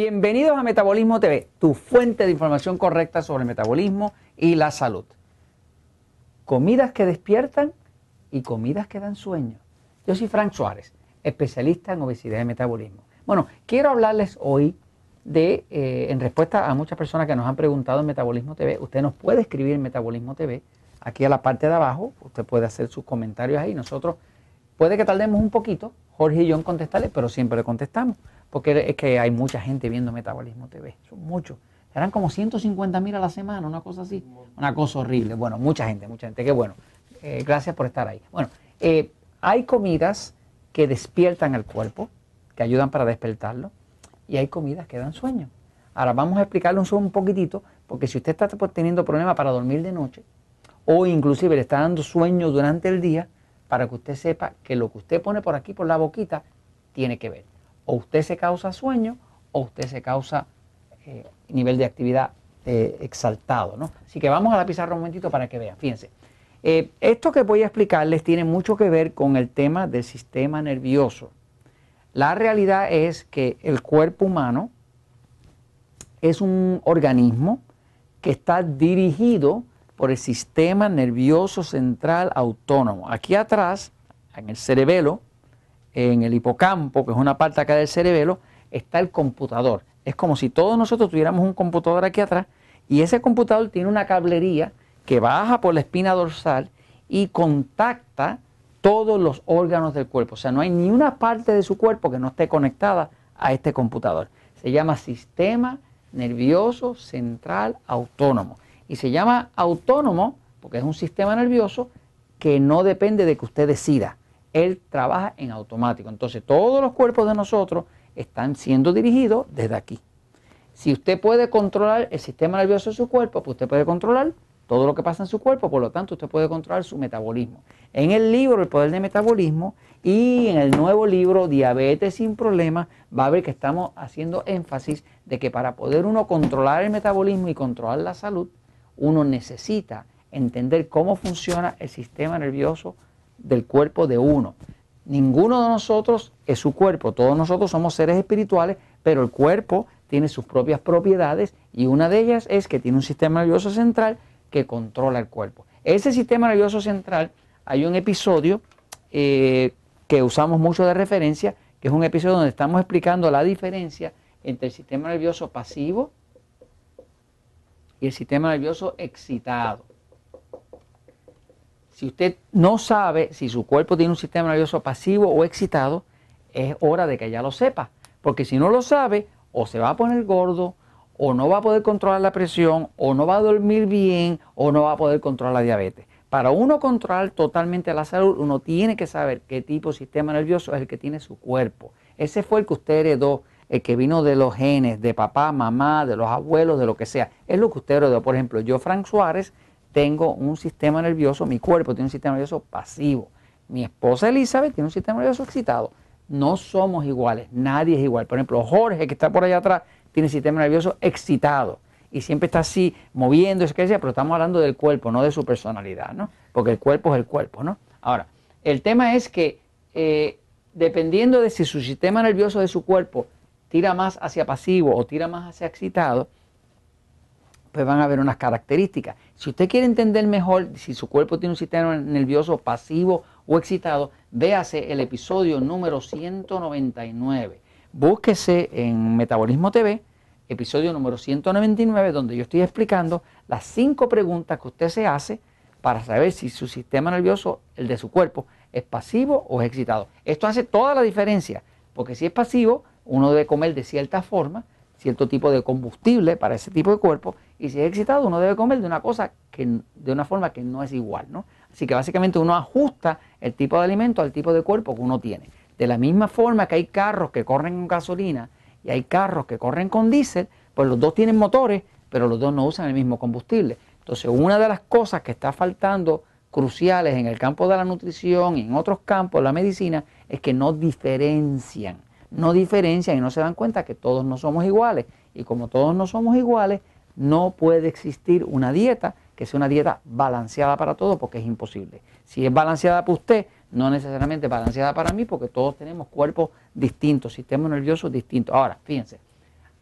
Bienvenidos a Metabolismo TV, tu fuente de información correcta sobre el metabolismo y la salud. Comidas que despiertan y comidas que dan sueño. Yo soy Frank Suárez, especialista en obesidad y metabolismo. Bueno, quiero hablarles hoy de, eh, en respuesta a muchas personas que nos han preguntado en Metabolismo TV, usted nos puede escribir en Metabolismo TV, aquí a la parte de abajo, usted puede hacer sus comentarios ahí, nosotros puede que tardemos un poquito, Jorge y yo en contestarle, pero siempre le contestamos porque es que hay mucha gente viendo Metabolismo TV, son muchos. Eran como 150 mil a la semana, una cosa así, una cosa horrible. Bueno, mucha gente, mucha gente, qué bueno. Eh, gracias por estar ahí. Bueno, eh, hay comidas que despiertan el cuerpo, que ayudan para despertarlo, y hay comidas que dan sueño. Ahora vamos a explicarle un, un poquitito, porque si usted está teniendo problemas para dormir de noche, o inclusive le está dando sueño durante el día, para que usted sepa que lo que usted pone por aquí, por la boquita, tiene que ver o usted se causa sueño o usted se causa eh, nivel de actividad eh, exaltado. ¿no? Así que vamos a la pizarra un momentito para que vean. Fíjense, eh, esto que voy a explicarles tiene mucho que ver con el tema del sistema nervioso. La realidad es que el cuerpo humano es un organismo que está dirigido por el sistema nervioso central autónomo. Aquí atrás, en el cerebelo, en el hipocampo, que es una parte acá del cerebelo, está el computador. Es como si todos nosotros tuviéramos un computador aquí atrás y ese computador tiene una cablería que baja por la espina dorsal y contacta todos los órganos del cuerpo. O sea, no hay ni una parte de su cuerpo que no esté conectada a este computador. Se llama sistema nervioso central autónomo. Y se llama autónomo porque es un sistema nervioso que no depende de que usted decida él trabaja en automático. Entonces todos los cuerpos de nosotros están siendo dirigidos desde aquí. Si usted puede controlar el sistema nervioso de su cuerpo, pues usted puede controlar todo lo que pasa en su cuerpo, por lo tanto usted puede controlar su metabolismo. En el libro El Poder del Metabolismo y en el nuevo libro Diabetes sin Problemas va a ver que estamos haciendo énfasis de que para poder uno controlar el metabolismo y controlar la salud, uno necesita entender cómo funciona el sistema nervioso del cuerpo de uno. Ninguno de nosotros es su cuerpo, todos nosotros somos seres espirituales, pero el cuerpo tiene sus propias propiedades y una de ellas es que tiene un sistema nervioso central que controla el cuerpo. Ese sistema nervioso central, hay un episodio eh, que usamos mucho de referencia, que es un episodio donde estamos explicando la diferencia entre el sistema nervioso pasivo y el sistema nervioso excitado. Si usted no sabe si su cuerpo tiene un sistema nervioso pasivo o excitado, es hora de que ya lo sepa. Porque si no lo sabe, o se va a poner gordo, o no va a poder controlar la presión, o no va a dormir bien, o no va a poder controlar la diabetes. Para uno controlar totalmente la salud, uno tiene que saber qué tipo de sistema nervioso es el que tiene su cuerpo. Ese fue el que usted heredó, el que vino de los genes, de papá, mamá, de los abuelos, de lo que sea. Es lo que usted heredó. Por ejemplo, yo, Frank Suárez, tengo un sistema nervioso, mi cuerpo tiene un sistema nervioso pasivo. Mi esposa Elizabeth tiene un sistema nervioso excitado. No somos iguales, nadie es igual. Por ejemplo, Jorge, que está por allá atrás, tiene sistema nervioso excitado y siempre está así moviendo, pero estamos hablando del cuerpo, no de su personalidad, ¿no? Porque el cuerpo es el cuerpo, ¿no? Ahora, el tema es que eh, dependiendo de si su sistema nervioso de su cuerpo tira más hacia pasivo o tira más hacia excitado, pues van a haber unas características. Si usted quiere entender mejor si su cuerpo tiene un sistema nervioso pasivo o excitado, véase el episodio número 199. Búsquese en Metabolismo TV, episodio número 199, donde yo estoy explicando las cinco preguntas que usted se hace para saber si su sistema nervioso, el de su cuerpo, es pasivo o es excitado. Esto hace toda la diferencia, porque si es pasivo, uno debe comer de cierta forma, cierto tipo de combustible para ese tipo de cuerpo y si es excitado uno debe comer de una cosa que de una forma que no es igual, ¿no? Así que básicamente uno ajusta el tipo de alimento al tipo de cuerpo que uno tiene. De la misma forma que hay carros que corren con gasolina y hay carros que corren con diésel, pues los dos tienen motores, pero los dos no usan el mismo combustible. Entonces, una de las cosas que está faltando cruciales en el campo de la nutrición y en otros campos de la medicina es que no diferencian no diferencian y no se dan cuenta que todos no somos iguales. Y como todos no somos iguales, no puede existir una dieta que sea una dieta balanceada para todos porque es imposible. Si es balanceada para usted, no necesariamente balanceada para mí porque todos tenemos cuerpos distintos, sistemas nerviosos distintos. Ahora, fíjense,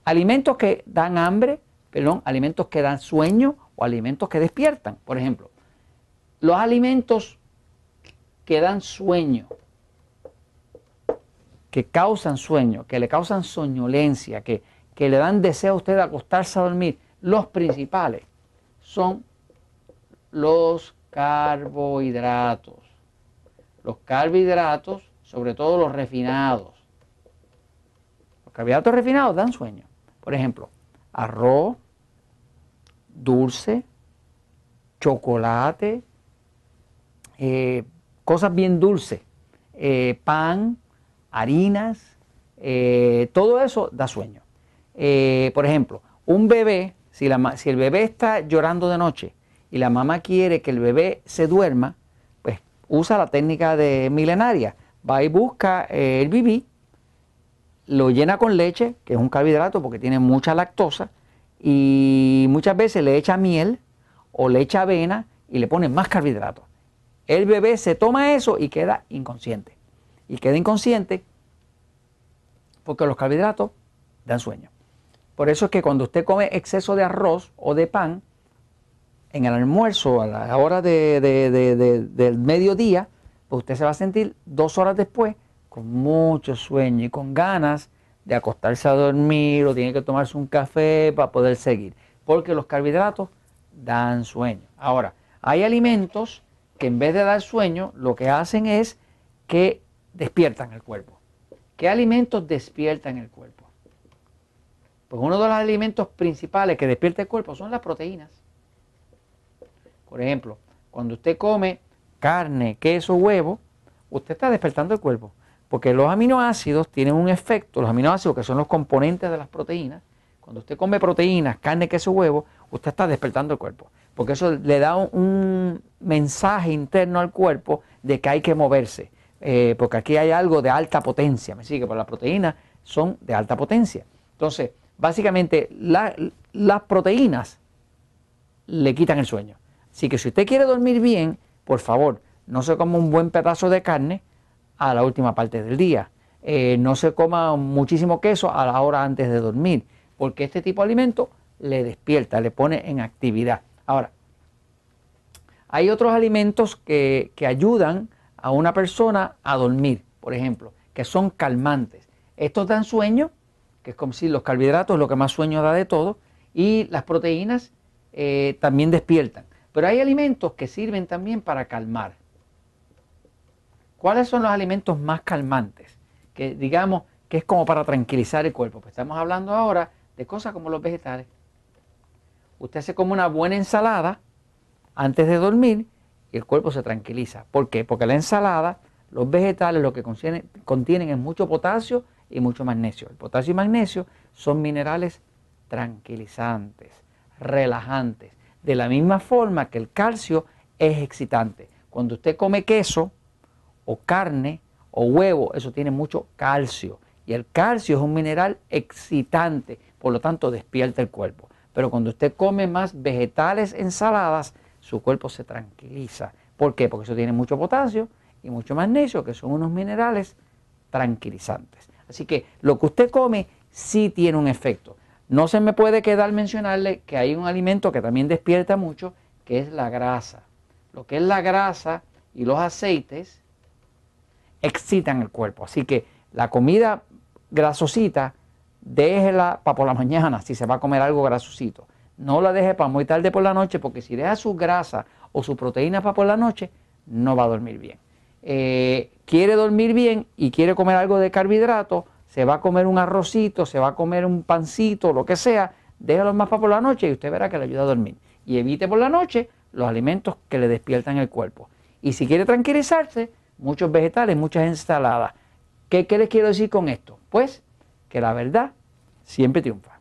alimentos que dan hambre, perdón, alimentos que dan sueño o alimentos que despiertan. Por ejemplo, los alimentos que dan sueño, que causan sueño, que le causan soñolencia, que, que le dan deseo a usted de acostarse a dormir, los principales son los carbohidratos. Los carbohidratos, sobre todo los refinados. Los carbohidratos refinados dan sueño. Por ejemplo, arroz, dulce, chocolate, eh, cosas bien dulces, eh, pan, harinas, eh, todo eso da sueño. por ejemplo, un bebé, si, el bebé está llorando de noche y la mamá quiere que el bebé se duerma, pues usa la técnica de milenaria. Va y busca el bibí, lo llena con leche, que es un carbohidrato porque tiene mucha lactosa, y muchas veces le echa miel o le echa avena y le pone más carbohidratos. El bebé se toma eso y queda inconsciente. Y queda inconsciente porque los carbohidratos dan sueño. Por eso es que cuando usted come exceso de arroz o de pan, en el almuerzo, a la hora del mediodía, pues usted se va a sentir dos horas después con mucho sueño y con ganas de acostarse a dormir o tiene que tomarse un café para poder seguir. Porque los carbohidratos dan sueño. Ahora, hay alimentos que en vez de dar sueño, lo que hacen es que despiertan el cuerpo. ¿Qué alimentos despiertan el cuerpo? Pues uno de los alimentos principales que despierta el cuerpo son las proteínas. Por ejemplo, cuando usted come carne, queso, huevo, usted está despertando el cuerpo. Porque los aminoácidos tienen un efecto, los aminoácidos que son los componentes de las proteínas, cuando usted come proteínas, carne, queso, huevo, usted está despertando el cuerpo. Porque eso le da un, mensaje interno al cuerpo de que hay que moverse. Eh, porque aquí hay algo de alta potencia, me sigue, porque las proteínas son de alta potencia. Entonces, básicamente las proteínas le quitan el sueño. Así que si usted quiere dormir bien, por favor, no se coma un buen pedazo de carne a la última parte del día. Eh, no se coma muchísimo queso a la hora antes de dormir, porque este tipo de alimento le despierta, le pone en actividad. Ahora, hay otros alimentos que, que ayudan a una persona a dormir, por ejemplo, que son calmantes. Estos dan sueño, que es como si los carbohidratos lo que más sueño da de todo, y las proteínas eh, también despiertan. Pero hay alimentos que sirven también para calmar. ¿Cuáles son los alimentos más calmantes? Que digamos que es como para tranquilizar el cuerpo. Pues estamos hablando ahora de cosas como los vegetales. Usted se come una buena ensalada antes de dormir el cuerpo se tranquiliza. ¿Por qué? Porque la ensalada, los vegetales, lo que contienen, contienen es mucho potasio y mucho magnesio. El potasio y magnesio son minerales tranquilizantes, relajantes. De la misma forma que el calcio es excitante. Cuando usted come queso, o carne o huevo, eso tiene mucho calcio. Y el calcio es un mineral excitante, por lo tanto despierta el cuerpo. Pero cuando usted come más vegetales, ensaladas, su cuerpo se tranquiliza. ¿Por qué? Porque eso tiene mucho potasio y mucho magnesio, que son unos minerales tranquilizantes. Así que lo que usted come sí tiene un efecto. No se me puede quedar mencionarle que hay un alimento que también despierta mucho, que es la grasa. Lo que es la grasa y los aceites excitan el cuerpo. Así que la comida grasosita, déjela para por la mañana si se va a comer algo grasosito. No la deje para muy tarde por la noche porque si deja su grasa o su proteína para por la noche, no va a dormir bien. Eh, quiere dormir bien y quiere comer algo de carbohidrato, se va a comer un arrocito, se va a comer un pancito, lo que sea, déjalo más para por la noche y usted verá que le ayuda a dormir. Y evite por la noche los alimentos que le despiertan el cuerpo. Y si quiere tranquilizarse, muchos vegetales, muchas ensaladas. ¿Qué, ¿Qué les quiero decir con esto? Pues que la verdad siempre triunfa.